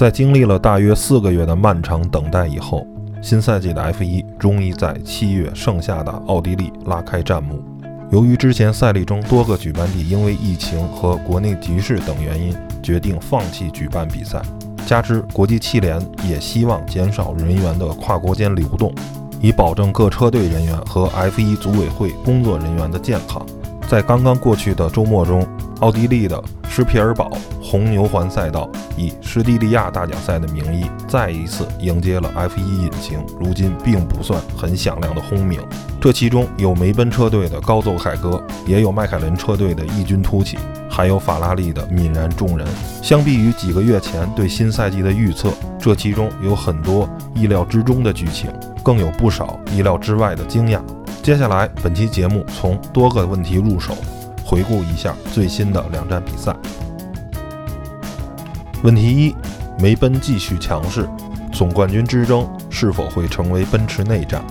在经历了大约四个月的漫长等待以后，新赛季的 F1 终于在七月盛夏的奥地利拉开战幕。由于之前赛例中多个举办地因为疫情和国内局势等原因决定放弃举办比赛，加之国际汽联也希望减少人员的跨国间流动，以保证各车队人员和 F1 组委会工作人员的健康。在刚刚过去的周末中，奥地利的施皮尔堡红牛环赛道以施蒂利亚大奖赛的名义，再一次迎接了 F1 引擎如今并不算很响亮的轰鸣。这其中有梅奔车队的高奏凯歌，也有迈凯伦车队的异军突起，还有法拉利的泯然众人。相比于几个月前对新赛季的预测，这其中有很多意料之中的剧情，更有不少意料之外的惊讶。接下来，本期节目从多个问题入手。回顾一下最新的两站比赛。问题一：梅奔继续强势，总冠军之争是否会成为奔驰内战？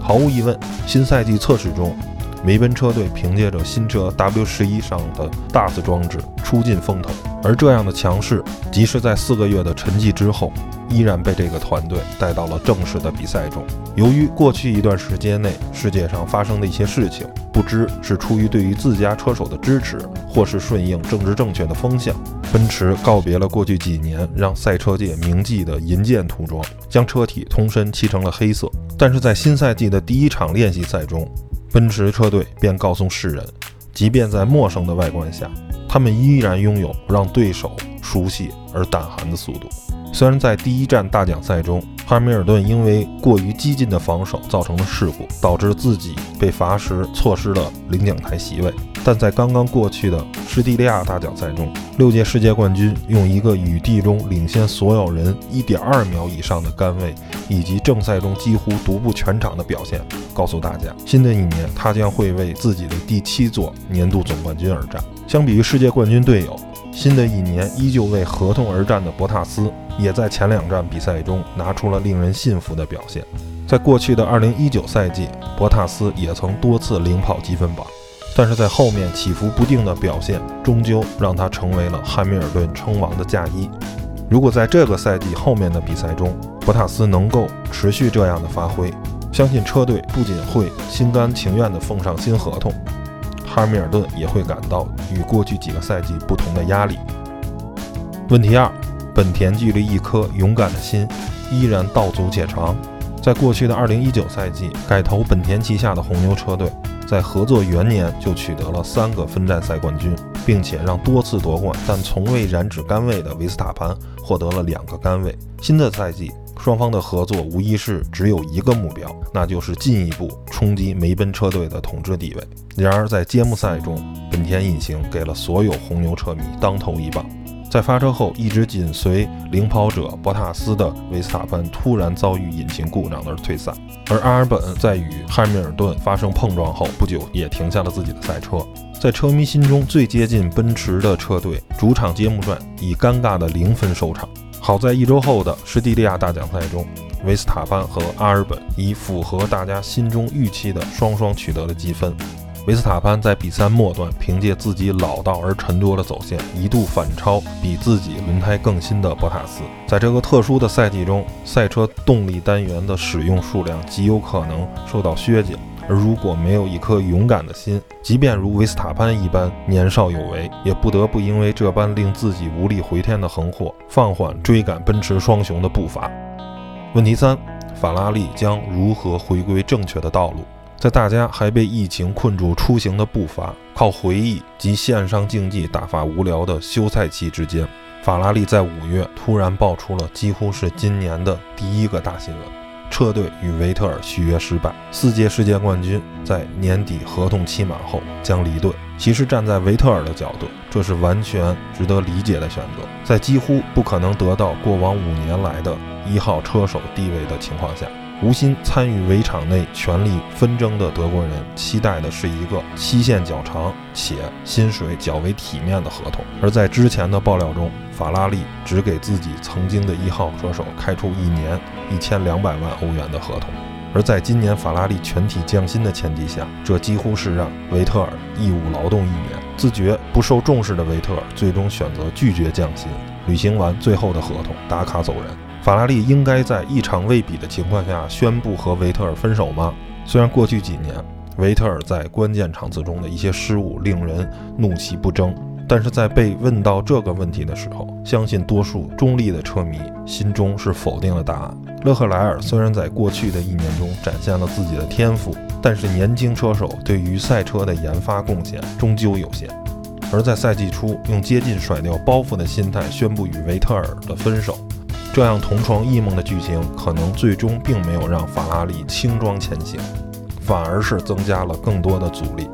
毫无疑问，新赛季测试中，梅奔车队凭借着新车 W 十一上的 DAS 装置出尽风头，而这样的强势，即使在四个月的沉寂之后。依然被这个团队带到了正式的比赛中。由于过去一段时间内世界上发生的一些事情，不知是出于对于自家车手的支持，或是顺应政治正确的风向，奔驰告别了过去几年让赛车界铭记的银箭涂装，将车体通身漆成了黑色。但是在新赛季的第一场练习赛中，奔驰车队便告诉世人，即便在陌生的外观下，他们依然拥有让对手熟悉而胆寒的速度。虽然在第一站大奖赛中，汉密尔顿因为过于激进的防守造成了事故，导致自己被罚时错失了领奖台席位，但在刚刚过去的施蒂利亚大奖赛中，六届世界冠军用一个雨地中领先所有人一点二秒以上的杆位，以及正赛中几乎独步全场的表现，告诉大家，新的一年他将会为自己的第七座年度总冠军而战。相比于世界冠军队友，新的一年依旧为合同而战的博塔斯。也在前两站比赛中拿出了令人信服的表现。在过去的2019赛季，博塔斯也曾多次领跑积分榜，但是在后面起伏不定的表现，终究让他成为了汉密尔顿称王的嫁衣。如果在这个赛季后面的比赛中，博塔斯能够持续这样的发挥，相信车队不仅会心甘情愿地奉上新合同，汉密尔顿也会感到与过去几个赛季不同的压力。问题二。本田距离一颗勇敢的心依然道阻且长。在过去的2019赛季，改投本田旗下的红牛车队在合作元年就取得了三个分站赛冠军，并且让多次夺冠但从未染指杆位的维斯塔潘获得了两个杆位。新的赛季，双方的合作无疑是只有一个目标，那就是进一步冲击梅奔车队的统治地位。然而，在揭幕赛中，本田引擎给了所有红牛车迷当头一棒。在发车后一直紧随领跑者博塔斯的维斯塔潘突然遭遇引擎故障而退赛，而阿尔本在与汉密尔顿发生碰撞后不久也停下了自己的赛车。在车迷心中最接近奔驰的车队，主场揭幕战以尴尬的零分收场。好在一周后的施蒂利亚大奖赛中，维斯塔潘和阿尔本以符合大家心中预期的双双取得了积分。维斯塔潘在比赛末段凭借自己老道而沉着的走线，一度反超比自己轮胎更新的博塔斯。在这个特殊的赛季中，赛车动力单元的使用数量极有可能受到削减。而如果没有一颗勇敢的心，即便如维斯塔潘一般年少有为，也不得不因为这般令自己无力回天的横祸，放缓追赶奔驰双雄的步伐。问题三：法拉利将如何回归正确的道路？在大家还被疫情困住出行的步伐，靠回忆及线上竞技打发无聊的休赛期之间，法拉利在五月突然爆出了几乎是今年的第一个大新闻：车队与维特尔续约失败，四届世界冠军在年底合同期满后将离队。其实站在维特尔的角度，这是完全值得理解的选择。在几乎不可能得到过往五年来的一号车手地位的情况下。无心参与围场内权力纷争的德国人，期待的是一个期限较长且薪水较为体面的合同。而在之前的爆料中，法拉利只给自己曾经的一号车手开出一年一千两百万欧元的合同。而在今年法拉利全体降薪的前提下，这几乎是让维特尔义务劳动一年。自觉不受重视的维特尔最终选择拒绝降薪。履行完最后的合同，打卡走人。法拉利应该在一场未比的情况下宣布和维特尔分手吗？虽然过去几年维特尔在关键场次中的一些失误令人怒其不争，但是在被问到这个问题的时候，相信多数中立的车迷心中是否定了答案。勒克莱尔虽然在过去的一年中展现了自己的天赋，但是年轻车手对于赛车的研发贡献终究有限。而在赛季初，用接近甩掉包袱的心态宣布与维特尔的分手，这样同床异梦的剧情，可能最终并没有让法拉利轻装前行，反而是增加了更多的阻力。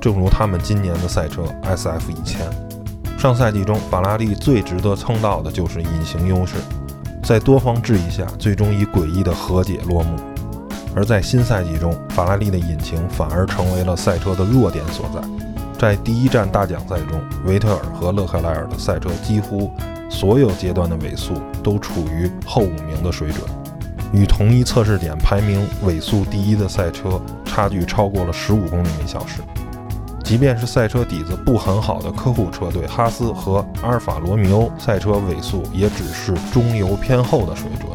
正如他们今年的赛车 SF 一千，上赛季中法拉利最值得称道的就是隐形优势，在多方质疑下，最终以诡异的和解落幕。而在新赛季中，法拉利的引擎反而成为了赛车的弱点所在。在第一站大奖赛中，维特尔和勒克莱尔的赛车几乎所有阶段的尾速都处于后五名的水准，与同一测试点排名尾速第一的赛车差距超过了十五公里每小时。即便是赛车底子不很好的客户车队哈斯和阿尔法罗密欧，赛车尾速也只是中游偏后的水准。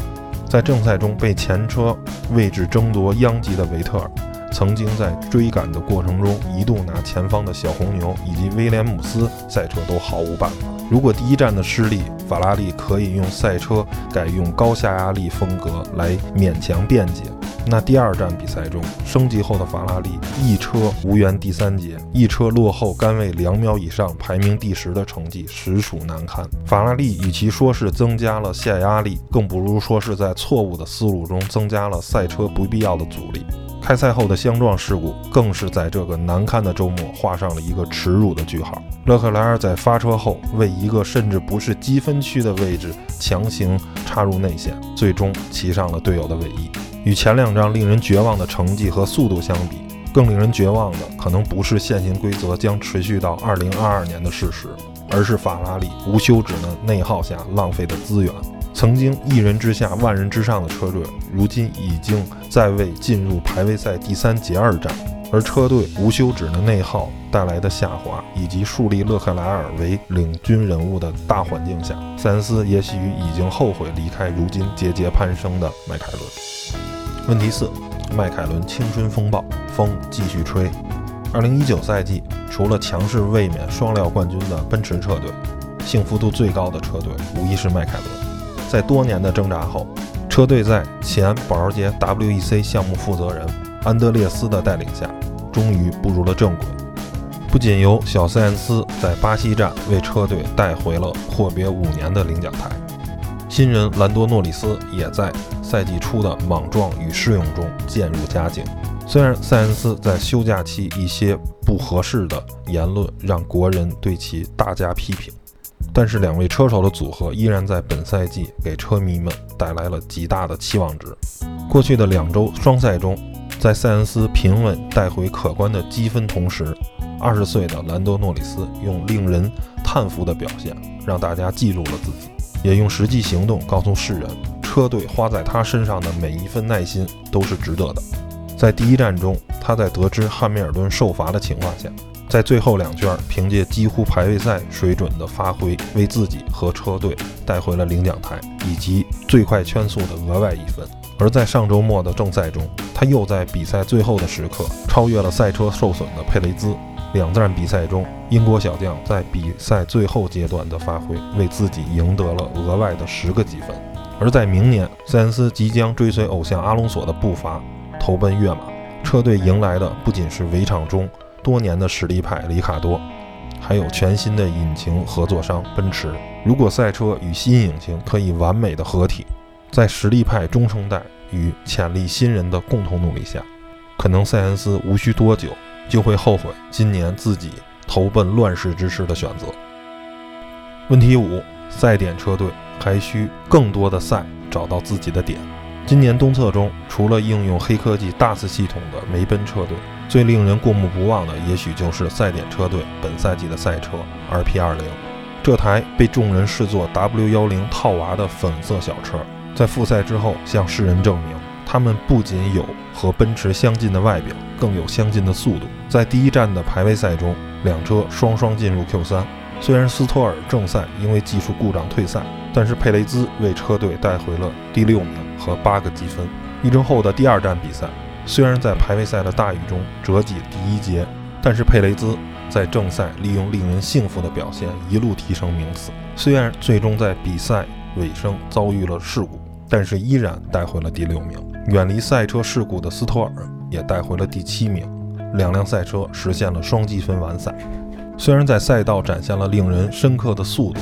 在正赛中被前车位置争夺殃及的维特尔。曾经在追赶的过程中，一度拿前方的小红牛以及威廉姆斯赛车都毫无办法。如果第一站的失利，法拉利可以用赛车改用高下压力风格来勉强辩解，那第二站比赛中升级后的法拉利一车无缘第三节，一车落后杆位两秒以上，排名第十的成绩实属难堪。法拉利与其说是增加了下压力，更不如说是在错误的思路中增加了赛车不必要的阻力。开赛后的相撞事故，更是在这个难堪的周末画上了一个耻辱的句号。勒克莱尔在发车后，为一个甚至不是积分区的位置强行插入内线，最终骑上了队友的尾翼。与前两张令人绝望的成绩和速度相比，更令人绝望的可能不是现行规则将持续到2022年的事实，而是法拉利无休止的内耗下浪费的资源。曾经一人之下万人之上的车队，如今已经在为进入排位赛第三节而战。而车队无休止的内耗带来的下滑，以及树立勒克莱尔为领军人物的大环境下，塞恩斯也许已经后悔离开如今节节攀升的迈凯伦。问题四：迈凯伦青春风暴，风继续吹。2019赛季，除了强势卫冕双料冠军的奔驰车队，幸福度最高的车队无疑是迈凯伦。在多年的挣扎后，车队在前保时捷 WEC 项目负责人安德烈斯的带领下，终于步入了正轨。不仅由小塞恩斯在巴西站为车队带回了阔别五年的领奖台，新人兰多诺里斯也在赛季初的莽撞与试用中渐入佳境。虽然塞恩斯在休假期一些不合适的言论让国人对其大加批评。但是两位车手的组合依然在本赛季给车迷们带来了极大的期望值。过去的两周双赛中，在塞恩斯平稳带回可观的积分同时，二十岁的兰多诺里斯用令人叹服的表现让大家记住了自己，也用实际行动告诉世人，车队花在他身上的每一份耐心都是值得的。在第一站中，他在得知汉密尔顿受罚的情况下。在最后两圈，凭借几乎排位赛水准的发挥，为自己和车队带回了领奖台以及最快圈速的额外一分。而在上周末的正赛中，他又在比赛最后的时刻超越了赛车受损的佩雷兹。两站比赛中，英国小将在比赛最后阶段的发挥，为自己赢得了额外的十个积分。而在明年，塞恩斯即将追随偶像阿隆索的步伐，投奔跃马，车队迎来的不仅是围场中。多年的实力派里卡多，还有全新的引擎合作商奔驰。如果赛车与新引擎可以完美的合体，在实力派中生代与潜力新人的共同努力下，可能塞恩斯无需多久就会后悔今年自己投奔乱世之师的选择。问题五：赛点车队还需更多的赛找到自己的点。今年东侧中，除了应用黑科技大 s 系统的梅奔车队。最令人过目不忘的，也许就是赛点车队本赛季的赛车 RP20。这台被众人视作 W10 套娃的粉色小车，在复赛之后向世人证明，他们不仅有和奔驰相近的外表，更有相近的速度。在第一站的排位赛中，两车双双进入 Q3，虽然斯托尔正赛因为技术故障退赛，但是佩雷兹为车队带回了第六名和八个积分。一周后的第二站比赛，虽然在排位赛的大雨中折戟第一节，但是佩雷兹在正赛利用令人信服的表现一路提升名次。虽然最终在比赛尾声遭遇了事故，但是依然带回了第六名。远离赛车事故的斯托尔也带回了第七名，两辆赛车实现了双积分完赛。虽然在赛道展现了令人深刻的速度，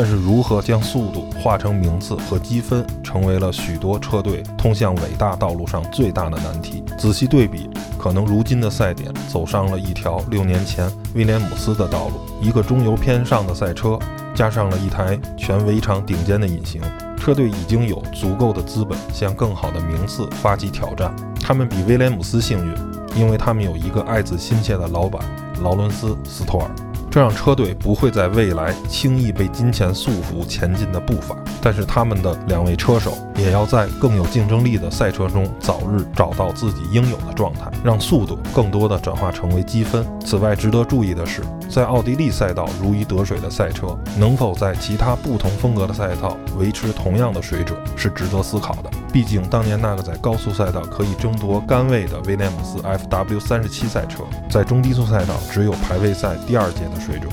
但是如何将速度化成名次和积分，成为了许多车队通向伟大道路上最大的难题。仔细对比，可能如今的赛点走上了一条六年前威廉姆斯的道路，一个中游偏上的赛车，加上了一台全围场顶尖的引擎。车队已经有足够的资本向更好的名次发起挑战。他们比威廉姆斯幸运，因为他们有一个爱子心切的老板劳伦斯·斯托尔。这让车队不会在未来轻易被金钱束缚前进的步伐，但是他们的两位车手也要在更有竞争力的赛车中早日找到自己应有的状态，让速度更多的转化成为积分。此外，值得注意的是，在奥地利赛道如鱼得水的赛车，能否在其他不同风格的赛道维持同样的水准，是值得思考的。毕竟，当年那个在高速赛道可以争夺杆位的威廉姆斯 FW 三十七赛车，在中低速赛道只有排位赛第二节的水准。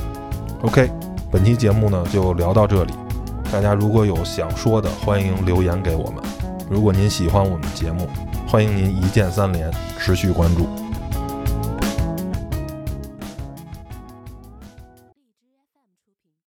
OK，本期节目呢就聊到这里。大家如果有想说的，欢迎留言给我们。如果您喜欢我们节目，欢迎您一键三连，持续关注。